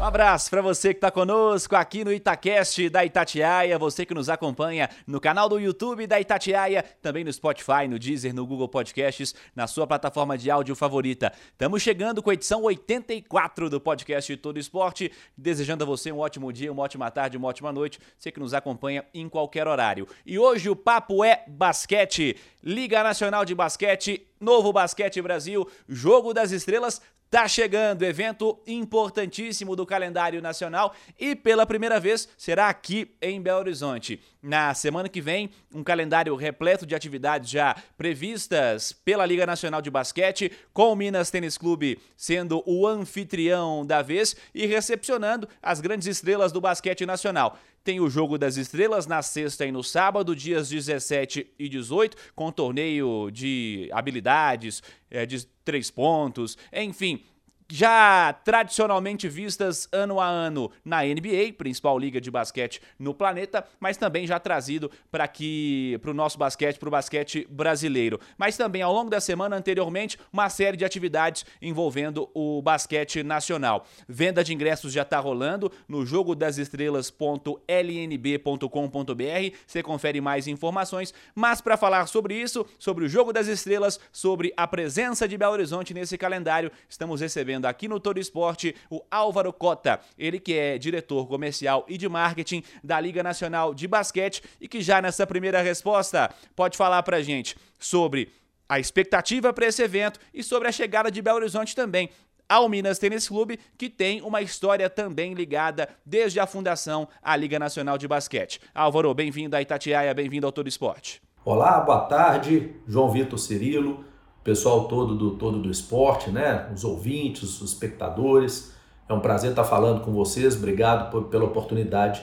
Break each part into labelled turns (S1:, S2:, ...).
S1: Um abraço para você que está conosco aqui no Itacast da Itatiaia, você que nos acompanha no canal do YouTube da Itatiaia, também no Spotify, no Deezer, no Google Podcasts, na sua plataforma de áudio favorita. Estamos chegando com a edição 84 do podcast Todo Esporte, desejando a você um ótimo dia, uma ótima tarde, uma ótima noite, você que nos acompanha em qualquer horário. E hoje o papo é basquete, Liga Nacional de Basquete, Novo Basquete Brasil, Jogo das Estrelas, Tá chegando, evento importantíssimo do calendário nacional e pela primeira vez será aqui em Belo Horizonte. Na semana que vem, um calendário repleto de atividades já previstas pela Liga Nacional de Basquete, com o Minas Tênis Clube sendo o anfitrião da vez e recepcionando as grandes estrelas do basquete nacional. Tem o Jogo das Estrelas na sexta e no sábado, dias 17 e 18, com torneio de habilidades, eh, de três pontos, enfim já tradicionalmente vistas ano a ano na NBA, principal liga de basquete no planeta, mas também já trazido para aqui para o nosso basquete, para o basquete brasileiro. Mas também ao longo da semana anteriormente, uma série de atividades envolvendo o basquete nacional. Venda de ingressos já está rolando no jogo das estrelas.lnb.com.br. Você confere mais informações, mas para falar sobre isso, sobre o jogo das estrelas, sobre a presença de Belo Horizonte nesse calendário, estamos recebendo aqui no Todo Esporte o Álvaro Cota, ele que é diretor comercial e de marketing da Liga Nacional de Basquete e que já nessa primeira resposta pode falar pra gente sobre a expectativa para esse evento e sobre a chegada de Belo Horizonte também ao Minas Tênis Clube, que tem uma história também ligada desde a fundação à Liga Nacional de Basquete. Álvaro, bem-vindo a Itatiaia, bem-vindo ao Todo Esporte.
S2: Olá, boa tarde, João Vitor Cirilo pessoal todo do todo do esporte, né? Os ouvintes, os espectadores. É um prazer estar falando com vocês. Obrigado por, pela oportunidade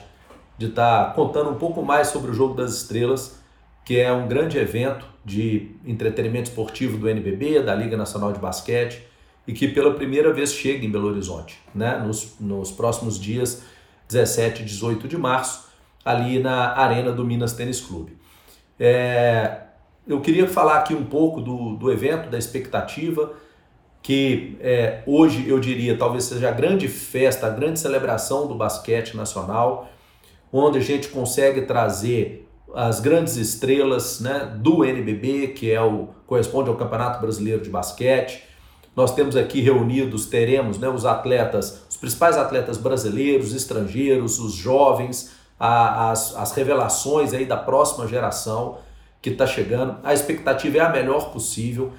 S2: de estar contando um pouco mais sobre o Jogo das Estrelas, que é um grande evento de entretenimento esportivo do NBB, da Liga Nacional de Basquete, e que pela primeira vez chega em Belo Horizonte, né? Nos, nos próximos dias 17 e 18 de março, ali na Arena do Minas Tênis Clube. É, eu queria falar aqui um pouco do, do evento, da expectativa, que é, hoje eu diria talvez seja a grande festa, a grande celebração do basquete nacional, onde a gente consegue trazer as grandes estrelas né, do NBB, que é o corresponde ao Campeonato Brasileiro de Basquete. Nós temos aqui reunidos, teremos né, os atletas, os principais atletas brasileiros, estrangeiros, os jovens, a, as, as revelações aí da próxima geração que está chegando. A expectativa é a melhor possível.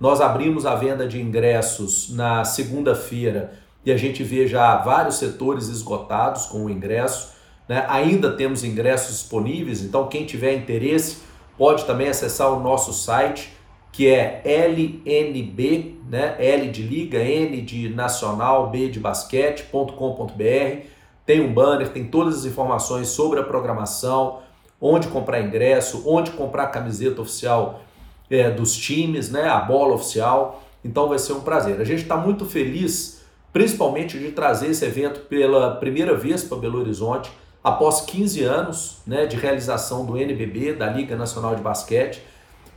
S2: Nós abrimos a venda de ingressos na segunda-feira e a gente vê já vários setores esgotados com o ingresso. Né? Ainda temos ingressos disponíveis, então quem tiver interesse pode também acessar o nosso site que é LNB, né? L de liga, N de nacional, B de basquete.com.br. Tem um banner, tem todas as informações sobre a programação, onde comprar ingresso, onde comprar camiseta oficial é, dos times, né, a bola oficial. Então vai ser um prazer. A gente está muito feliz, principalmente de trazer esse evento pela primeira vez para Belo Horizonte, após 15 anos né, de realização do NBB, da Liga Nacional de Basquete,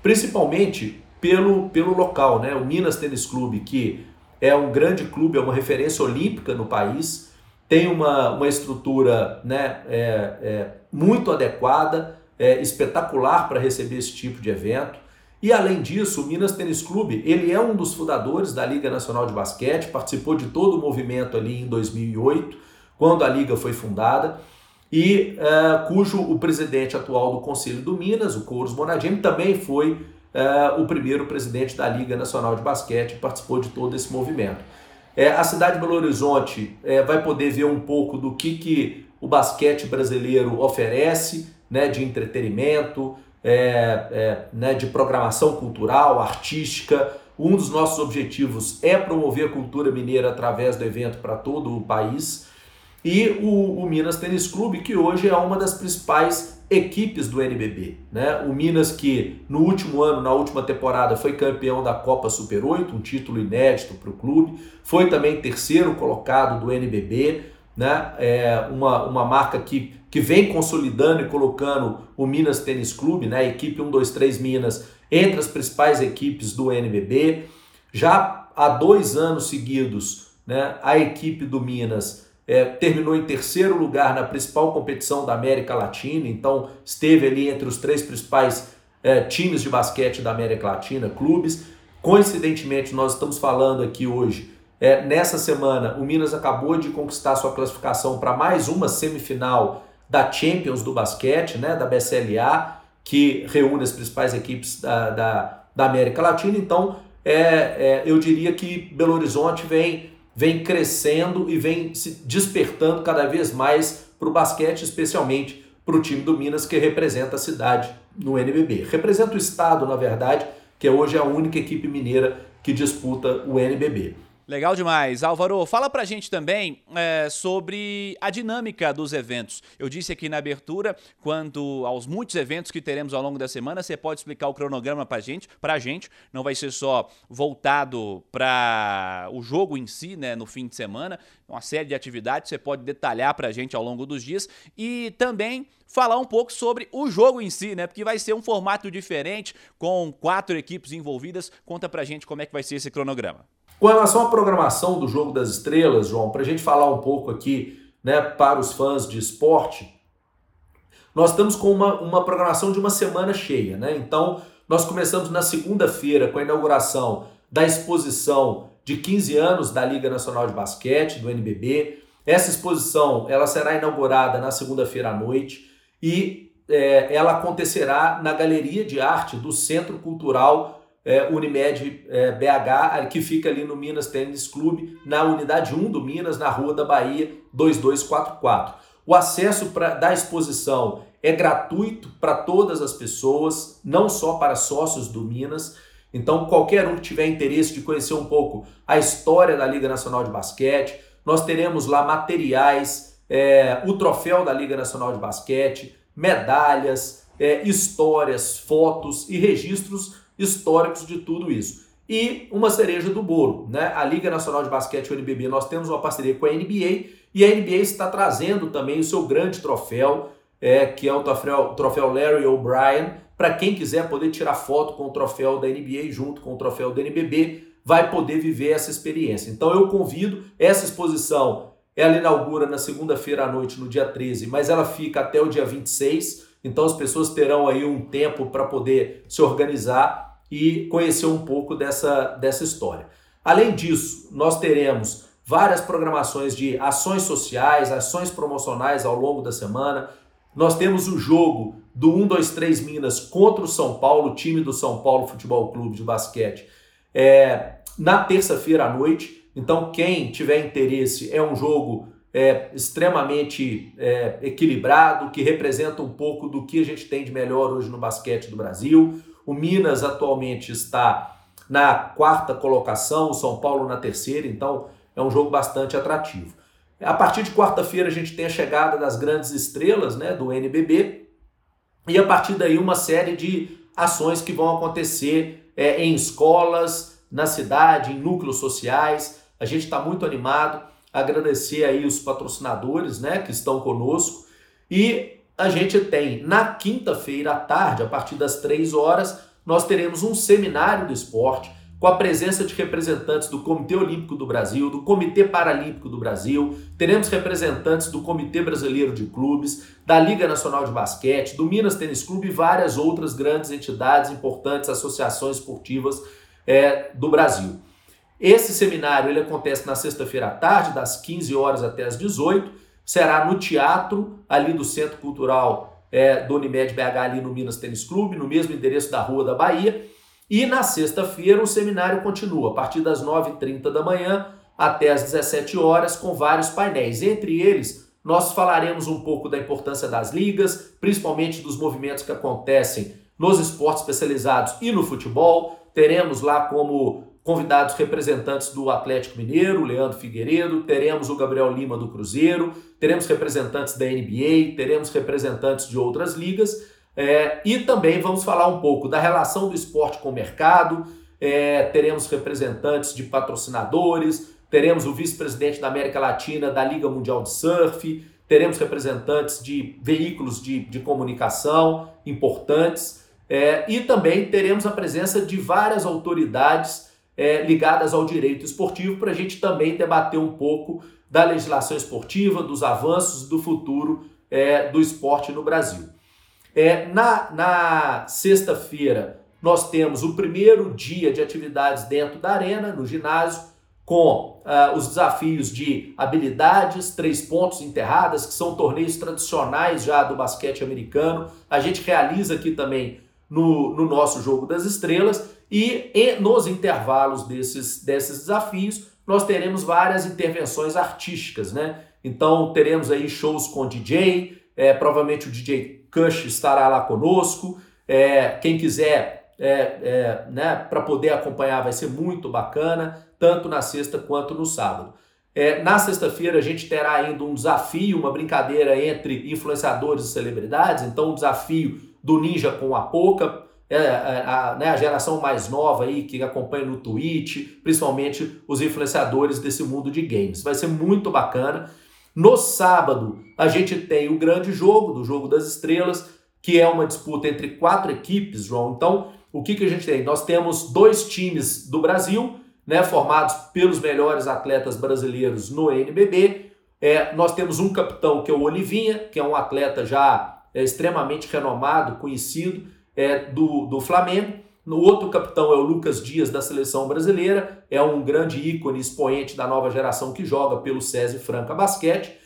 S2: principalmente pelo, pelo local, né, o Minas Tênis Clube, que é um grande clube, é uma referência olímpica no país, tem uma, uma estrutura né, é, é, muito adequada, é, espetacular para receber esse tipo de evento. E além disso, o Minas Tênis Clube, ele é um dos fundadores da Liga Nacional de Basquete, participou de todo o movimento ali em 2008, quando a liga foi fundada, e é, cujo o presidente atual do Conselho do Minas, o Couros Bonadini, também foi é, o primeiro presidente da Liga Nacional de Basquete participou de todo esse movimento. É, a cidade de Belo Horizonte é, vai poder ver um pouco do que, que o basquete brasileiro oferece, né, de entretenimento, é, é, né, de programação cultural, artística. Um dos nossos objetivos é promover a cultura mineira através do evento para todo o país. E o, o Minas Tênis Clube, que hoje é uma das principais equipes do NBB. Né? O Minas, que no último ano, na última temporada, foi campeão da Copa Super 8, um título inédito para o clube, foi também terceiro colocado do NBB, né? É uma, uma marca que, que vem consolidando e colocando o Minas Tênis Clube, né? A equipe 123 Minas, entre as principais equipes do NBB. Já há dois anos seguidos, né? A equipe do Minas é, terminou em terceiro lugar na principal competição da América Latina, então esteve ali entre os três principais é, times de basquete da América Latina, clubes. Coincidentemente, nós estamos falando aqui hoje, é, nessa semana, o Minas acabou de conquistar sua classificação para mais uma semifinal da Champions do basquete, né, da BCLA, que reúne as principais equipes da, da, da América Latina. Então, é, é, eu diria que Belo Horizonte vem vem crescendo e vem se despertando cada vez mais para o basquete, especialmente para o time do Minas, que representa a cidade no NBB. Representa o estado, na verdade, que hoje é a única equipe mineira que disputa o NBB.
S1: Legal demais. Álvaro, fala pra gente também é, sobre a dinâmica dos eventos. Eu disse aqui na abertura, quanto aos muitos eventos que teremos ao longo da semana, você pode explicar o cronograma pra gente, pra gente. Não vai ser só voltado para o jogo em si, né, no fim de semana, uma série de atividades, você pode detalhar pra gente ao longo dos dias e também falar um pouco sobre o jogo em si, né? Porque vai ser um formato diferente, com quatro equipes envolvidas. Conta pra gente como é que vai ser esse cronograma.
S2: Com relação à programação do Jogo das Estrelas, João, para a gente falar um pouco aqui né, para os fãs de esporte, nós estamos com uma, uma programação de uma semana cheia. Né? Então, nós começamos na segunda-feira com a inauguração da exposição de 15 anos da Liga Nacional de Basquete, do NBB. Essa exposição ela será inaugurada na segunda-feira à noite e é, ela acontecerá na Galeria de Arte do Centro Cultural é, Unimed é, BH, que fica ali no Minas Tênis Clube, na unidade 1 do Minas, na Rua da Bahia, 2244. O acesso pra, da exposição é gratuito para todas as pessoas, não só para sócios do Minas. Então, qualquer um que tiver interesse de conhecer um pouco a história da Liga Nacional de Basquete, nós teremos lá materiais, é, o troféu da Liga Nacional de Basquete, medalhas, é, histórias, fotos e registros históricos de tudo isso. E uma cereja do bolo, né? A Liga Nacional de Basquete, o NBB, nós temos uma parceria com a NBA e a NBA está trazendo também o seu grande troféu, é, que é o troféu, troféu Larry O'Brien, para quem quiser poder tirar foto com o troféu da NBA junto com o troféu do NBB, vai poder viver essa experiência. Então eu convido, essa exposição, ela inaugura na segunda-feira à noite, no dia 13, mas ela fica até o dia 26, então as pessoas terão aí um tempo para poder se organizar e conhecer um pouco dessa, dessa história. Além disso, nós teremos várias programações de ações sociais, ações promocionais ao longo da semana. Nós temos o jogo do 123 Minas contra o São Paulo, time do São Paulo Futebol Clube de basquete, é, na terça-feira à noite. Então, quem tiver interesse, é um jogo é, extremamente é, equilibrado, que representa um pouco do que a gente tem de melhor hoje no basquete do Brasil. O Minas atualmente está na quarta colocação, o São Paulo na terceira, então é um jogo bastante atrativo. A partir de quarta-feira a gente tem a chegada das grandes estrelas né, do NBB e a partir daí uma série de ações que vão acontecer é, em escolas, na cidade, em núcleos sociais. A gente está muito animado, agradecer aí os patrocinadores né, que estão conosco e a gente tem na quinta-feira à tarde, a partir das três horas, nós teremos um seminário do esporte com a presença de representantes do Comitê Olímpico do Brasil, do Comitê Paralímpico do Brasil, teremos representantes do Comitê Brasileiro de Clubes, da Liga Nacional de Basquete, do Minas Tênis Clube e várias outras grandes entidades, importantes associações esportivas é, do Brasil. Esse seminário ele acontece na sexta-feira à tarde, das 15 horas até as 18 será no teatro ali do Centro Cultural é, do Unimed BH, ali no Minas Tênis Clube, no mesmo endereço da Rua da Bahia. E na sexta-feira o seminário continua, a partir das 9h30 da manhã até as 17 horas, com vários painéis. Entre eles, nós falaremos um pouco da importância das ligas, principalmente dos movimentos que acontecem nos esportes especializados e no futebol. Teremos lá como convidados representantes do Atlético Mineiro, Leandro Figueiredo, teremos o Gabriel Lima do Cruzeiro, teremos representantes da NBA, teremos representantes de outras ligas é, e também vamos falar um pouco da relação do esporte com o mercado, é, teremos representantes de patrocinadores, teremos o vice-presidente da América Latina da Liga Mundial de Surf, teremos representantes de veículos de, de comunicação importantes é, e também teremos a presença de várias autoridades é, ligadas ao direito esportivo para a gente também debater um pouco da legislação esportiva, dos avanços do futuro é, do esporte no Brasil. É, na na sexta-feira, nós temos o primeiro dia de atividades dentro da arena, no ginásio, com uh, os desafios de habilidades, três pontos enterradas, que são torneios tradicionais já do basquete americano. A gente realiza aqui também no, no nosso Jogo das Estrelas e, e nos intervalos desses, desses desafios nós teremos várias intervenções artísticas, né? Então teremos aí shows com DJ, é, provavelmente o DJ Kush estará lá conosco. É, quem quiser é, é, né, para poder acompanhar vai ser muito bacana, tanto na sexta quanto no sábado. É, na sexta-feira a gente terá ainda um desafio, uma brincadeira entre influenciadores e celebridades, então o desafio do Ninja com a Poca, é, é, a, né, a, geração mais nova aí que acompanha no Twitch, principalmente os influenciadores desse mundo de games. Vai ser muito bacana. No sábado, a gente tem o grande jogo, do Jogo das Estrelas, que é uma disputa entre quatro equipes, João. Então, o que, que a gente tem? Nós temos dois times do Brasil, né, formados pelos melhores atletas brasileiros no NBB. É, nós temos um capitão que é o Olivinha, que é um atleta já é, extremamente renomado, conhecido, é, do, do Flamengo. No outro capitão é o Lucas Dias, da seleção brasileira, é um grande ícone, expoente da nova geração que joga pelo SESI Franca Basquete.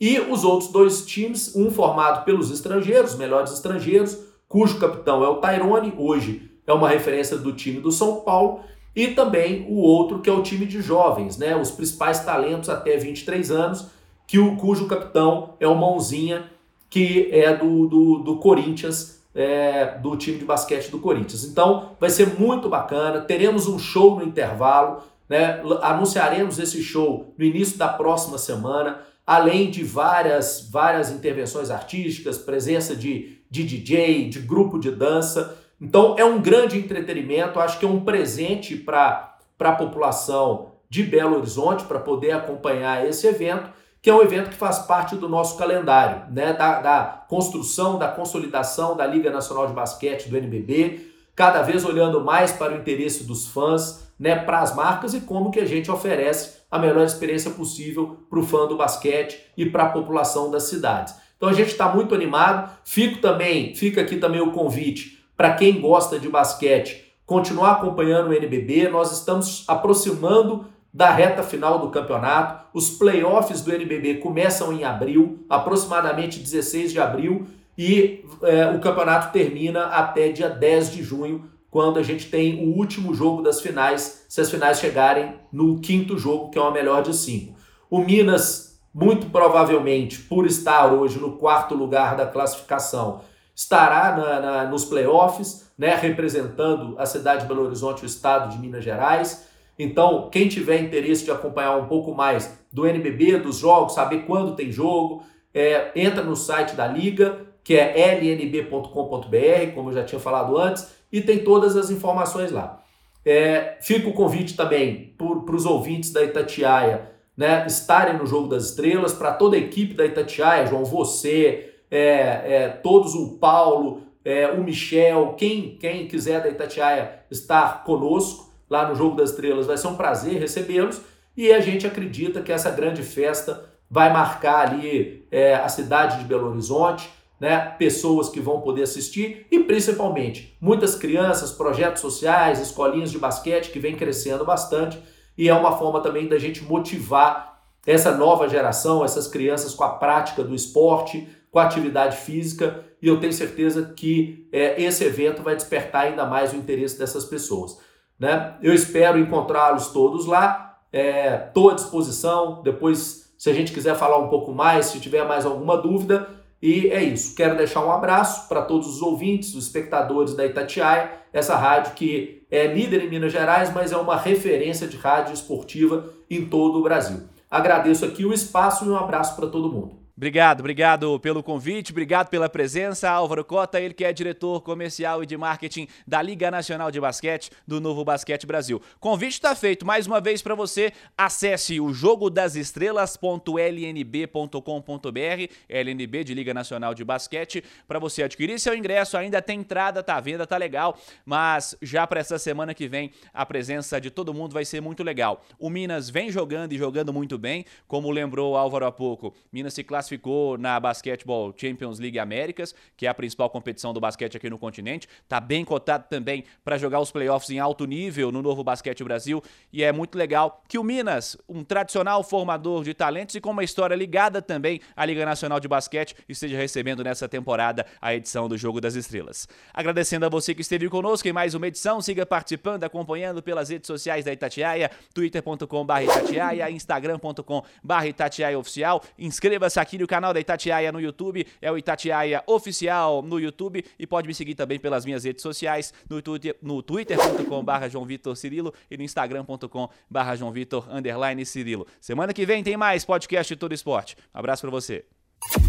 S2: E os outros dois times, um formado pelos estrangeiros, melhores estrangeiros, cujo capitão é o Tyrone, hoje é uma referência do time do São Paulo, e também o outro que é o time de jovens, né, os principais talentos até 23 anos, que o, cujo capitão é o Mãozinha, que é do, do, do Corinthians, é, do time de basquete do Corinthians. Então vai ser muito bacana. Teremos um show no intervalo, né? Anunciaremos esse show no início da próxima semana, além de várias várias intervenções artísticas, presença de, de DJ, de grupo de dança. Então é um grande entretenimento. Acho que é um presente para a população de Belo Horizonte para poder acompanhar esse evento que é um evento que faz parte do nosso calendário, né? da, da construção, da consolidação da Liga Nacional de Basquete do NBB, cada vez olhando mais para o interesse dos fãs, né, para as marcas e como que a gente oferece a melhor experiência possível para o fã do basquete e para a população das cidades. Então a gente está muito animado. Fico também, fica aqui também o convite para quem gosta de basquete continuar acompanhando o NBB. Nós estamos aproximando da reta final do campeonato. Os playoffs do NBB começam em abril, aproximadamente 16 de abril, e é, o campeonato termina até dia 10 de junho, quando a gente tem o último jogo das finais, se as finais chegarem no quinto jogo, que é uma melhor de cinco. O Minas, muito provavelmente, por estar hoje no quarto lugar da classificação, estará na, na, nos playoffs, né, representando a cidade de Belo Horizonte, o estado de Minas Gerais. Então, quem tiver interesse de acompanhar um pouco mais do NBB, dos jogos, saber quando tem jogo, é, entra no site da Liga, que é lnb.com.br, como eu já tinha falado antes, e tem todas as informações lá. É, fica o convite também para os ouvintes da Itatiaia né, estarem no Jogo das Estrelas, para toda a equipe da Itatiaia, João, você, é, é, todos, o Paulo, é, o Michel, quem, quem quiser da Itatiaia estar conosco, lá no Jogo das Estrelas. Vai ser um prazer recebê-los e a gente acredita que essa grande festa vai marcar ali é, a cidade de Belo Horizonte, né? pessoas que vão poder assistir e principalmente muitas crianças, projetos sociais, escolinhas de basquete que vem crescendo bastante e é uma forma também da gente motivar essa nova geração, essas crianças com a prática do esporte, com a atividade física e eu tenho certeza que é, esse evento vai despertar ainda mais o interesse dessas pessoas. Né? Eu espero encontrá-los todos lá. Estou é, à disposição. Depois, se a gente quiser falar um pouco mais, se tiver mais alguma dúvida. E é isso. Quero deixar um abraço para todos os ouvintes, os espectadores da Itatiaia, essa rádio que é líder em Minas Gerais, mas é uma referência de rádio esportiva em todo o Brasil. Agradeço aqui o espaço e um abraço para todo mundo.
S1: Obrigado, obrigado pelo convite, obrigado pela presença. Álvaro Cota, ele que é diretor comercial e de marketing da Liga Nacional de Basquete do Novo Basquete Brasil. Convite está feito mais uma vez para você. Acesse o jogodasestrelas.lnb.com.br, LNB de Liga Nacional de Basquete, para você adquirir seu ingresso. Ainda tem entrada, tá à venda, tá legal, mas já para essa semana que vem a presença de todo mundo vai ser muito legal. O Minas vem jogando e jogando muito bem, como lembrou Álvaro há pouco. Minas se classificou classificou na Basketball Champions League Américas, que é a principal competição do basquete aqui no continente. Está bem cotado também para jogar os playoffs em alto nível no novo Basquete Brasil. E é muito legal que o Minas, um tradicional formador de talentos e com uma história ligada também à Liga Nacional de Basquete, esteja recebendo nessa temporada a edição do Jogo das Estrelas. Agradecendo a você que esteve conosco em mais uma edição, siga participando, acompanhando pelas redes sociais da Itatiaia, twitter.com.br Itatiaia, instagram.com.br Itatiaia Oficial. Inscreva-se aqui no canal da Itatiaia no YouTube, é o Itatiaia Oficial no YouTube e pode me seguir também pelas minhas redes sociais, no, Twitter, no twitter.com.br João Vitor Cirilo e no instagram.com.br João Vitor underline Cirilo. Semana que vem tem mais podcast todo esporte. Abraço para você.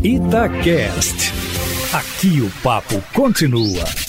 S3: Itacast. Aqui o papo continua.